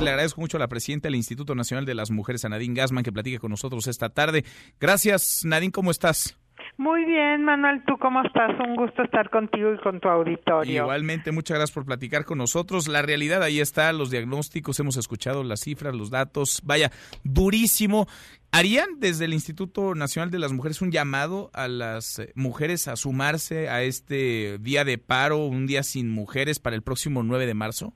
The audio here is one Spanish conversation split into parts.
Le agradezco mucho a la presidenta del Instituto Nacional de las Mujeres, a Nadine Gassman, que platique con nosotros esta tarde. Gracias, Nadine, ¿cómo estás? Muy bien, Manuel, ¿tú cómo estás? Un gusto estar contigo y con tu auditorio. Igualmente, muchas gracias por platicar con nosotros. La realidad ahí está, los diagnósticos, hemos escuchado las cifras, los datos. Vaya, durísimo. ¿Harían desde el Instituto Nacional de las Mujeres un llamado a las eh, mujeres a sumarse a este día de paro, un día sin mujeres para el próximo 9 de marzo?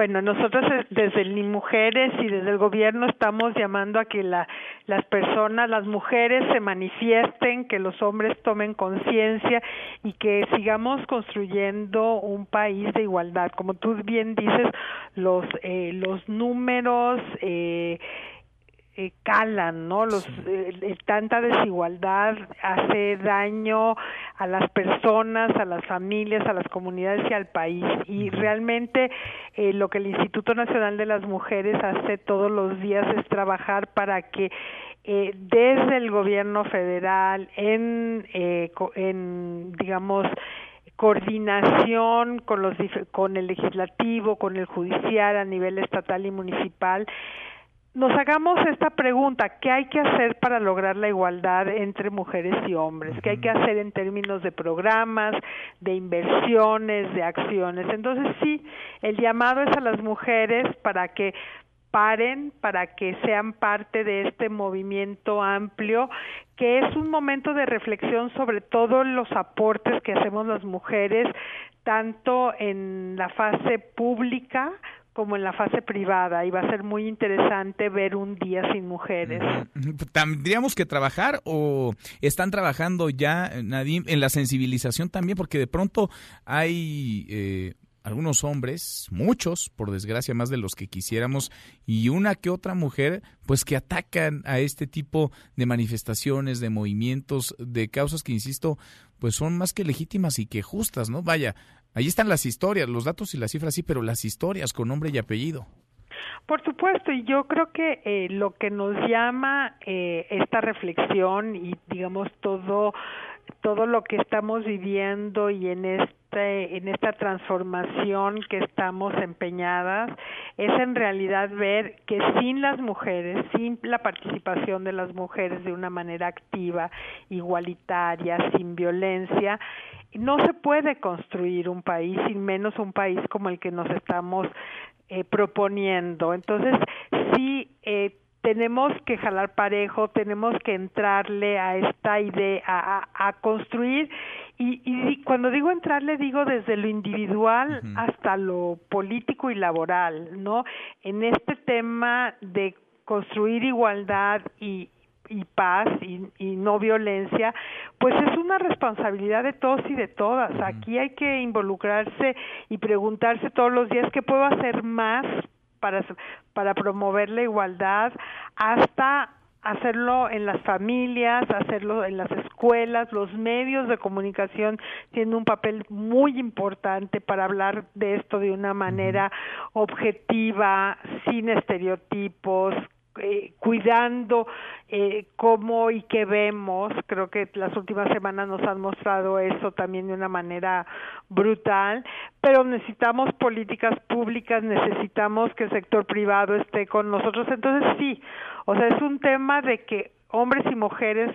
Bueno, nosotros desde el Ni Mujeres y desde el gobierno estamos llamando a que la, las personas, las mujeres se manifiesten, que los hombres tomen conciencia y que sigamos construyendo un país de igualdad. Como tú bien dices, los, eh, los números eh, eh, calan, ¿no? Los, eh, tanta desigualdad hace daño a las personas, a las familias, a las comunidades y al país. Y realmente eh, lo que el Instituto Nacional de las Mujeres hace todos los días es trabajar para que eh, desde el gobierno federal, en, eh, en digamos, coordinación con los con el legislativo, con el judicial a nivel estatal y municipal, nos hagamos esta pregunta, ¿qué hay que hacer para lograr la igualdad entre mujeres y hombres? ¿Qué hay que hacer en términos de programas, de inversiones, de acciones? Entonces sí, el llamado es a las mujeres para que paren, para que sean parte de este movimiento amplio, que es un momento de reflexión sobre todos los aportes que hacemos las mujeres, tanto en la fase pública como en la fase privada y va a ser muy interesante ver un día sin mujeres. ¿Tendríamos que trabajar o están trabajando ya, Nadim, en la sensibilización también? Porque de pronto hay... Eh, algunos hombres, muchos, por desgracia, más de los que quisiéramos, y una que otra mujer, pues que atacan a este tipo de manifestaciones, de movimientos, de causas que, insisto, pues son más que legítimas y que justas, ¿no? Vaya, Ahí están las historias, los datos y las cifras sí, pero las historias con nombre y apellido. Por supuesto, y yo creo que eh, lo que nos llama eh, esta reflexión y digamos todo todo lo que estamos viviendo y en este en esta transformación que estamos empeñadas es en realidad ver que sin las mujeres, sin la participación de las mujeres de una manera activa, igualitaria, sin violencia, no se puede construir un país, sin menos un país como el que nos estamos eh, proponiendo. Entonces, sí, eh, tenemos que jalar parejo, tenemos que entrarle a esta idea, a, a construir, y, y, cuando digo entrarle, digo desde lo individual hasta lo político y laboral, ¿no? En este tema de construir igualdad y, y paz y, y, no violencia, pues es una responsabilidad de todos y de todas. Aquí hay que involucrarse y preguntarse todos los días qué puedo hacer más para, para promover la igualdad hasta hacerlo en las familias, hacerlo en las escuelas, los medios de comunicación tienen un papel muy importante para hablar de esto de una manera objetiva, sin estereotipos, eh, cuidando eh, cómo y qué vemos. Creo que las últimas semanas nos han mostrado eso también de una manera brutal, pero necesitamos políticas públicas, necesitamos que el sector privado esté con nosotros. Entonces sí, o sea, es un tema de que hombres y mujeres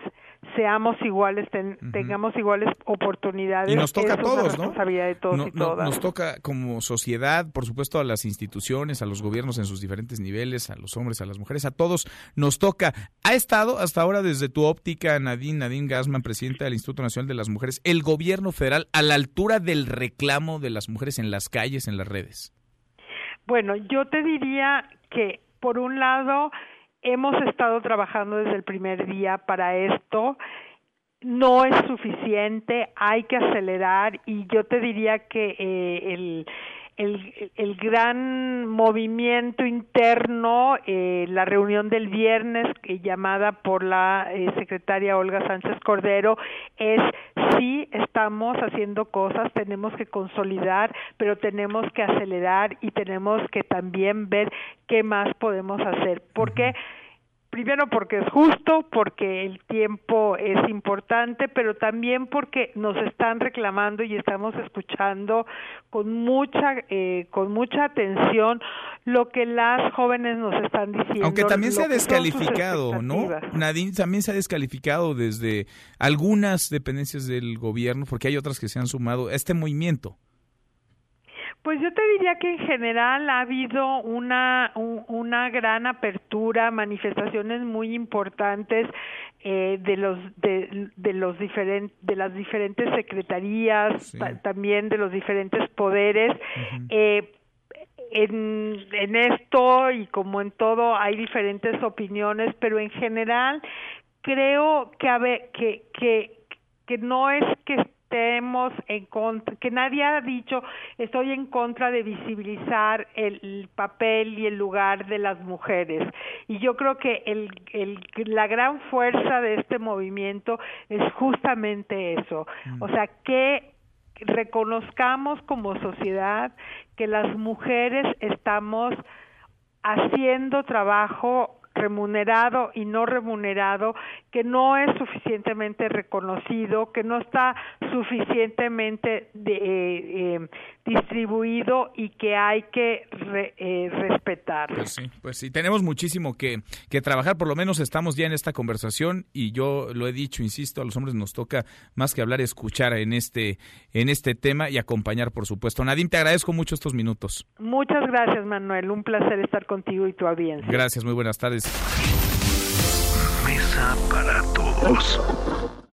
seamos iguales, tengamos iguales oportunidades. Y nos toca a todos, ¿no? De todos y todas. Nos toca como sociedad, por supuesto, a las instituciones, a los gobiernos en sus diferentes niveles, a los hombres, a las mujeres, a todos nos toca. ¿Ha estado hasta ahora desde tu óptica, Nadine, Nadine Gassman, presidenta del Instituto Nacional de las Mujeres, el gobierno federal a la altura del reclamo de las mujeres en las calles, en las redes? Bueno, yo te diría que, por un lado, hemos estado trabajando desde el primer día para esto. No es suficiente, hay que acelerar y yo te diría que eh, el, el, el, gran movimiento interno, eh, la reunión del viernes eh, llamada por la eh, secretaria Olga Sánchez Cordero, es sí estamos haciendo cosas, tenemos que consolidar, pero tenemos que acelerar y tenemos que también ver qué más podemos hacer. Porque primero porque es justo, porque el tiempo es importante, pero también porque nos están reclamando y estamos escuchando con mucha eh, con mucha atención lo que las jóvenes nos están diciendo. Aunque también se ha descalificado, ¿no? Nadine también se ha descalificado desde algunas dependencias del gobierno, porque hay otras que se han sumado a este movimiento. Pues yo te diría que en general ha habido una, una gran apertura, manifestaciones muy importantes eh, de los de, de los diferentes de las diferentes secretarías, también de los diferentes poderes. eh, en, en esto y como en todo hay diferentes opiniones, pero en general creo que, a ver, que, que, que no es que estemos en contra, que nadie ha dicho estoy en contra de visibilizar el, papel y el lugar de las mujeres. Y yo creo que el, el, la gran fuerza de este movimiento es justamente eso. Mm. O sea, que reconozcamos como sociedad que las mujeres estamos haciendo trabajo remunerado y no remunerado, que no es suficientemente reconocido, que no está suficientemente de, eh, eh, distribuido y que hay que eh, respetar. Pues sí, pues sí, tenemos muchísimo que, que trabajar, por lo menos estamos ya en esta conversación y yo lo he dicho, insisto, a los hombres nos toca más que hablar, escuchar en este, en este tema y acompañar, por supuesto. Nadim, te agradezco mucho estos minutos. Muchas gracias, Manuel, un placer estar contigo y tu audiencia. Gracias, muy buenas tardes. Mesa para todos.